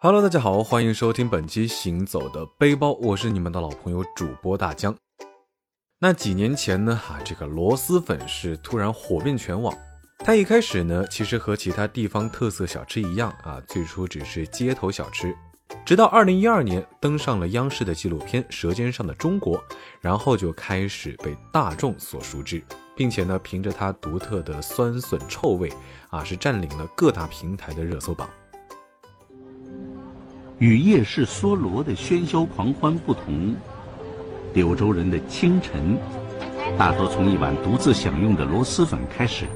Hello，大家好，欢迎收听本期《行走的背包》，我是你们的老朋友主播大江。那几年前呢，啊，这个螺蛳粉是突然火遍全网。它一开始呢，其实和其他地方特色小吃一样啊，最初只是街头小吃，直到二零一二年登上了央视的纪录片《舌尖上的中国》，然后就开始被大众所熟知，并且呢，凭着它独特的酸笋臭味啊，是占领了各大平台的热搜榜。与夜市梭罗的喧嚣狂欢不同，柳州人的清晨大多从一碗独自享用的螺蛳粉开始。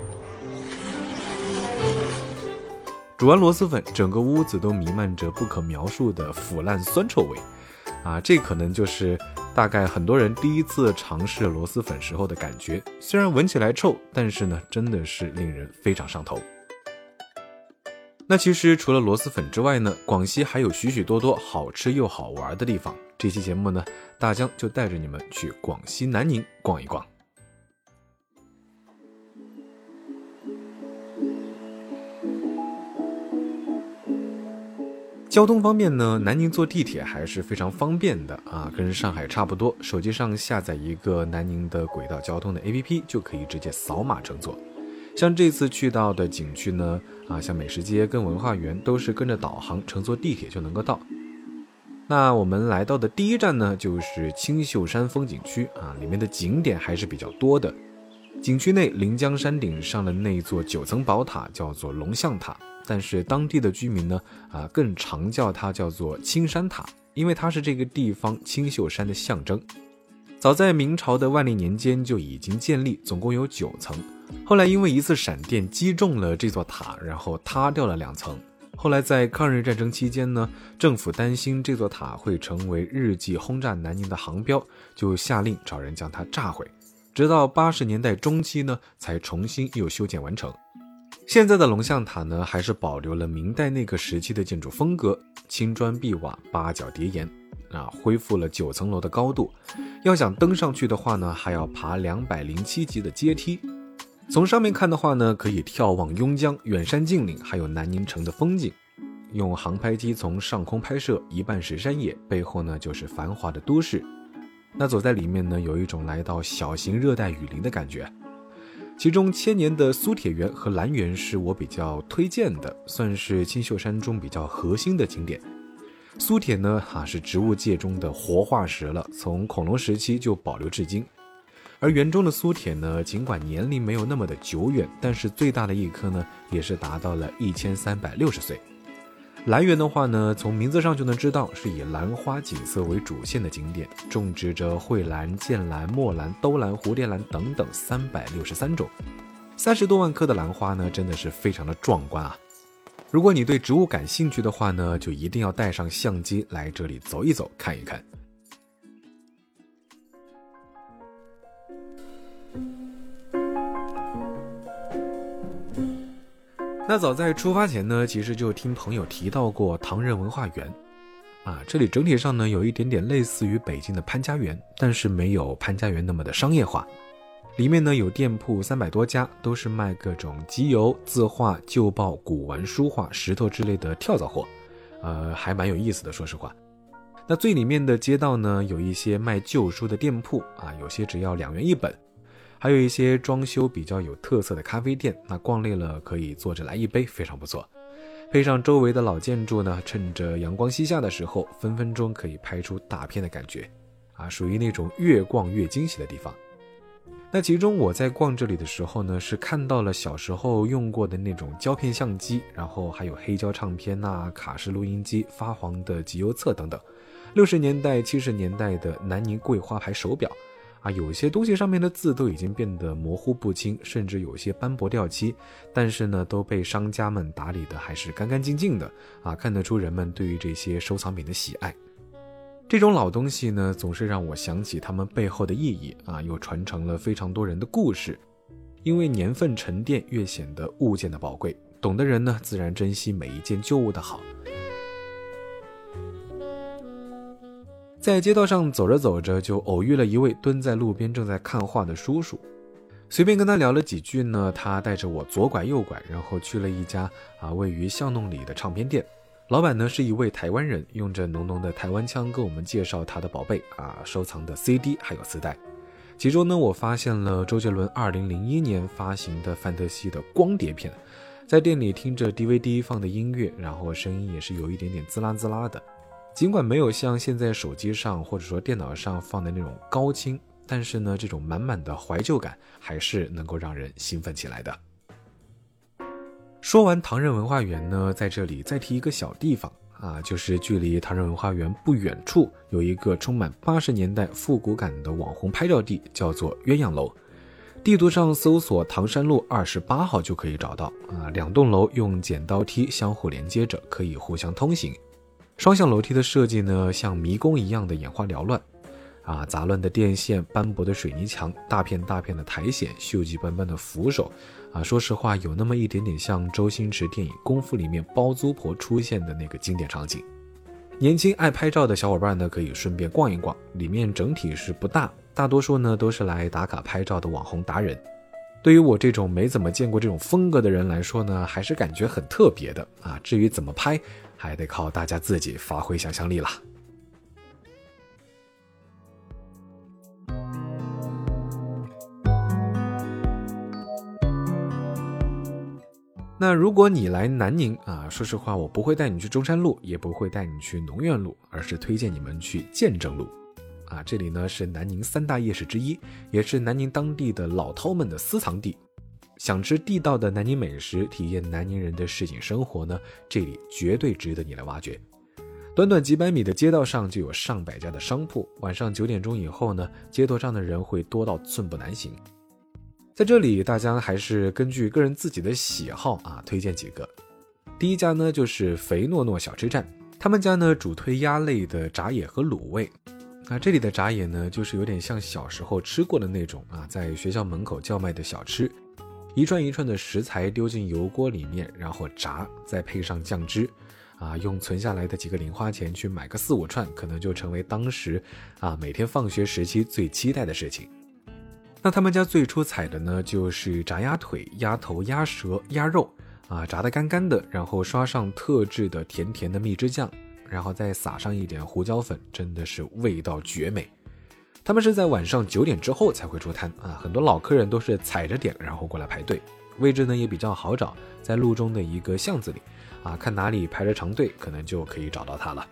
煮完螺蛳粉，整个屋子都弥漫着不可描述的腐烂酸臭味，啊，这可能就是大概很多人第一次尝试螺蛳粉时候的感觉。虽然闻起来臭，但是呢，真的是令人非常上头。那其实除了螺蛳粉之外呢，广西还有许许多多好吃又好玩的地方。这期节目呢，大江就带着你们去广西南宁逛一逛。交通方面呢，南宁坐地铁还是非常方便的啊，跟上海差不多。手机上下载一个南宁的轨道交通的 APP，就可以直接扫码乘坐。像这次去到的景区呢，啊，像美食街跟文化园都是跟着导航乘坐地铁就能够到。那我们来到的第一站呢，就是青秀山风景区啊，里面的景点还是比较多的。景区内临江山顶上的那座九层宝塔叫做龙象塔，但是当地的居民呢，啊，更常叫它叫做青山塔，因为它是这个地方青秀山的象征。早在明朝的万历年间就已经建立，总共有九层。后来因为一次闪电击中了这座塔，然后塌掉了两层。后来在抗日战争期间呢，政府担心这座塔会成为日记轰炸南宁的航标，就下令找人将它炸毁。直到八十年代中期呢，才重新又修建完成。现在的龙象塔呢，还是保留了明代那个时期的建筑风格，青砖碧瓦，八角叠檐。啊，恢复了九层楼的高度，要想登上去的话呢，还要爬两百零七级的阶梯。从上面看的话呢，可以眺望邕江、远山近岭，还有南宁城的风景。用航拍机从上空拍摄，一半是山野，背后呢就是繁华的都市。那走在里面呢，有一种来到小型热带雨林的感觉。其中千年的苏铁园和兰园是我比较推荐的，算是青秀山中比较核心的景点。苏铁呢，哈是植物界中的活化石了，从恐龙时期就保留至今。而园中的苏铁呢，尽管年龄没有那么的久远，但是最大的一棵呢，也是达到了一千三百六十岁。兰园的话呢，从名字上就能知道，是以兰花景色为主线的景点，种植着蕙兰、剑兰、墨兰、兜兰、蝴蝶兰等等三百六十三种，三十多万棵的兰花呢，真的是非常的壮观啊。如果你对植物感兴趣的话呢，就一定要带上相机来这里走一走，看一看。那早在出发前呢，其实就听朋友提到过唐人文化园，啊，这里整体上呢有一点点类似于北京的潘家园，但是没有潘家园那么的商业化。里面呢有店铺三百多家，都是卖各种集邮、字画、旧报、古玩、书画、石头之类的跳蚤货，呃，还蛮有意思的。说实话，那最里面的街道呢，有一些卖旧书的店铺啊，有些只要两元一本，还有一些装修比较有特色的咖啡店。那逛累了可以坐着来一杯，非常不错。配上周围的老建筑呢，趁着阳光西下的时候，分分钟可以拍出大片的感觉，啊，属于那种越逛越惊喜的地方。那其中我在逛这里的时候呢，是看到了小时候用过的那种胶片相机，然后还有黑胶唱片呐、卡式录音机、发黄的集邮册等等。六十年代、七十年代的南宁桂花牌手表，啊，有些东西上面的字都已经变得模糊不清，甚至有些斑驳掉漆，但是呢，都被商家们打理的还是干干净净的，啊，看得出人们对于这些收藏品的喜爱。这种老东西呢，总是让我想起他们背后的意义啊，又传承了非常多人的故事。因为年份沉淀，越显得物件的宝贵。懂的人呢，自然珍惜每一件旧物的好。在街道上走着走着，就偶遇了一位蹲在路边正在看画的叔叔。随便跟他聊了几句呢，他带着我左拐右拐，然后去了一家啊位于巷弄里的唱片店。老板呢是一位台湾人，用着浓浓的台湾腔跟我们介绍他的宝贝啊，收藏的 CD 还有磁带。其中呢，我发现了周杰伦2001年发行的《范特西》的光碟片，在店里听着 DVD 放的音乐，然后声音也是有一点点滋啦滋啦的。尽管没有像现在手机上或者说电脑上放的那种高清，但是呢，这种满满的怀旧感还是能够让人兴奋起来的。说完唐人文化园呢，在这里再提一个小地方啊，就是距离唐人文化园不远处有一个充满八十年代复古感的网红拍照地，叫做鸳鸯楼。地图上搜索唐山路二十八号就可以找到啊。两栋楼用剪刀梯相互连接着，可以互相通行。双向楼梯的设计呢，像迷宫一样的眼花缭乱。啊，杂乱的电线、斑驳的水泥墙、大片大片的苔藓、锈迹斑斑的扶手，啊，说实话，有那么一点点像周星驰电影《功夫》里面包租婆出现的那个经典场景。年轻爱拍照的小伙伴呢，可以顺便逛一逛。里面整体是不大，大多数呢都是来打卡拍照的网红达人。对于我这种没怎么见过这种风格的人来说呢，还是感觉很特别的啊。至于怎么拍，还得靠大家自己发挥想象力了。那如果你来南宁啊，说实话，我不会带你去中山路，也不会带你去农院路，而是推荐你们去建正路。啊，这里呢是南宁三大夜市之一，也是南宁当地的老饕们的私藏地。想吃地道的南宁美食，体验南宁人的市井生活呢，这里绝对值得你来挖掘。短短几百米的街道上就有上百家的商铺，晚上九点钟以后呢，街头上的人会多到寸步难行。在这里，大家还是根据个人自己的喜好啊，推荐几个。第一家呢，就是肥诺诺小吃站，他们家呢主推鸭类的炸野和卤味。那这里的炸野呢，就是有点像小时候吃过的那种啊，在学校门口叫卖的小吃，一串一串的食材丢进油锅里面，然后炸，再配上酱汁，啊，用存下来的几个零花钱去买个四五串，可能就成为当时啊每天放学时期最期待的事情。那他们家最出彩的呢，就是炸鸭腿、鸭头、鸭舌、鸭肉，啊，炸得干干的，然后刷上特制的甜甜的蜜汁酱，然后再撒上一点胡椒粉，真的是味道绝美。他们是在晚上九点之后才会出摊啊，很多老客人都是踩着点，然后过来排队，位置呢也比较好找，在路中的一个巷子里，啊，看哪里排着长队，可能就可以找到它了。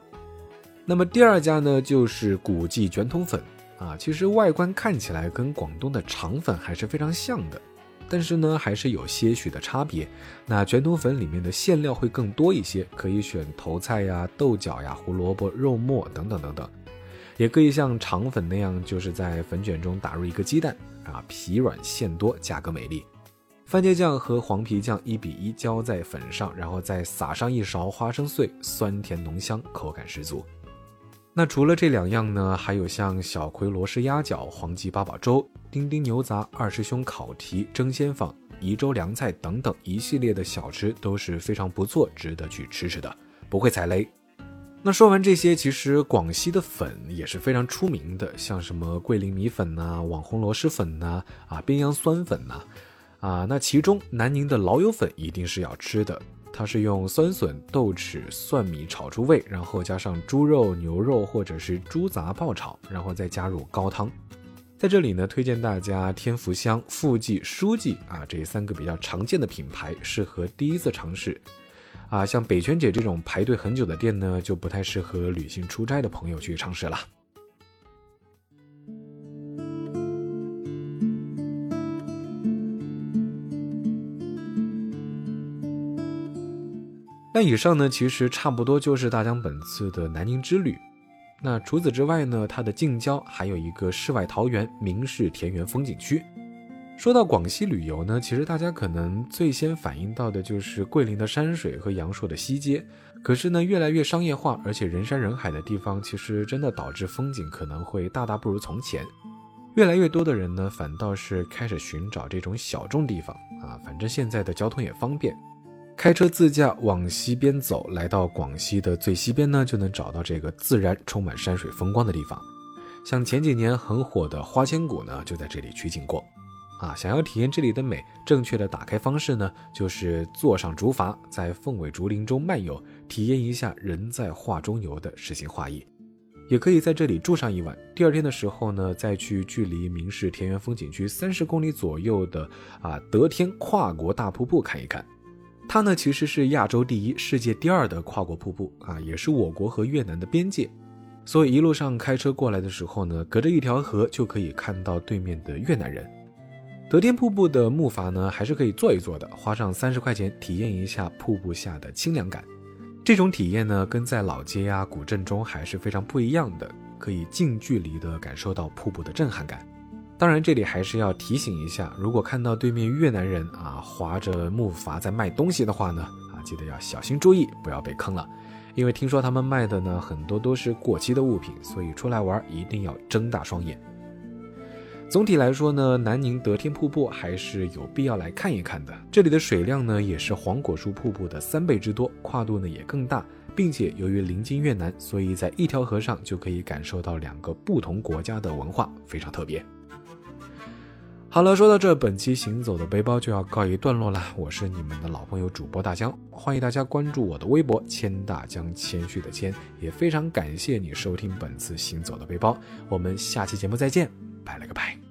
那么第二家呢，就是古记卷筒粉。啊，其实外观看起来跟广东的肠粉还是非常像的，但是呢，还是有些许的差别。那卷筒粉里面的馅料会更多一些，可以选头菜呀、豆角呀、胡萝卜、肉末等等等等，也可以像肠粉那样，就是在粉卷中打入一个鸡蛋，啊，皮软馅多，价格美丽。番茄酱和黄皮酱一比一浇在粉上，然后再撒上一勺花生碎，酸甜浓香，口感十足。那除了这两样呢，还有像小葵罗氏鸭脚、黄记八宝粥、丁丁牛杂、二师兄烤蹄、蒸鲜坊、宜州凉菜等等一系列的小吃都是非常不错，值得去吃吃的，不会踩雷。那说完这些，其实广西的粉也是非常出名的，像什么桂林米粉呐、网红螺蛳粉呐、啊边阳酸粉呐，啊，那其中南宁的老友粉一定是要吃的。它是用酸笋、豆豉、蒜米炒出味，然后加上猪肉、牛肉或者是猪杂爆炒，然后再加入高汤。在这里呢，推荐大家天福香、富记、书记啊这三个比较常见的品牌，适合第一次尝试。啊，像北泉姐这种排队很久的店呢，就不太适合旅行出差的朋友去尝试了。那以上呢，其实差不多就是大江本次的南宁之旅。那除此之外呢，它的近郊还有一个世外桃源明氏田园风景区。说到广西旅游呢，其实大家可能最先反应到的就是桂林的山水和阳朔的西街。可是呢，越来越商业化，而且人山人海的地方，其实真的导致风景可能会大大不如从前。越来越多的人呢，反倒是开始寻找这种小众地方啊，反正现在的交通也方便。开车自驾往西边走，来到广西的最西边呢，就能找到这个自然充满山水风光的地方。像前几年很火的花千骨呢，就在这里取景过。啊。想要体验这里的美，正确的打开方式呢，就是坐上竹筏，在凤尾竹林中漫游，体验一下人在画中游的诗情画意。也可以在这里住上一晚，第二天的时候呢，再去距离明市田园风景区三十公里左右的啊德天跨国大瀑布看一看。它呢其实是亚洲第一、世界第二的跨国瀑布啊，也是我国和越南的边界。所以一路上开车过来的时候呢，隔着一条河就可以看到对面的越南人。德天瀑布的木筏呢，还是可以坐一坐的，花上三十块钱体验一下瀑布下的清凉感。这种体验呢，跟在老街呀、古镇中还是非常不一样的，可以近距离的感受到瀑布的震撼感。当然，这里还是要提醒一下，如果看到对面越南人啊划着木筏在卖东西的话呢，啊，记得要小心注意，不要被坑了。因为听说他们卖的呢很多都是过期的物品，所以出来玩一定要睁大双眼。总体来说呢，南宁德天瀑布还是有必要来看一看的。这里的水量呢也是黄果树瀑布的三倍之多，跨度呢也更大，并且由于临近越南，所以在一条河上就可以感受到两个不同国家的文化，非常特别。好了，说到这，本期行走的背包就要告一段落了。我是你们的老朋友主播大江，欢迎大家关注我的微博“千大江”，谦虚的谦，也非常感谢你收听本次行走的背包。我们下期节目再见。拜了个拜。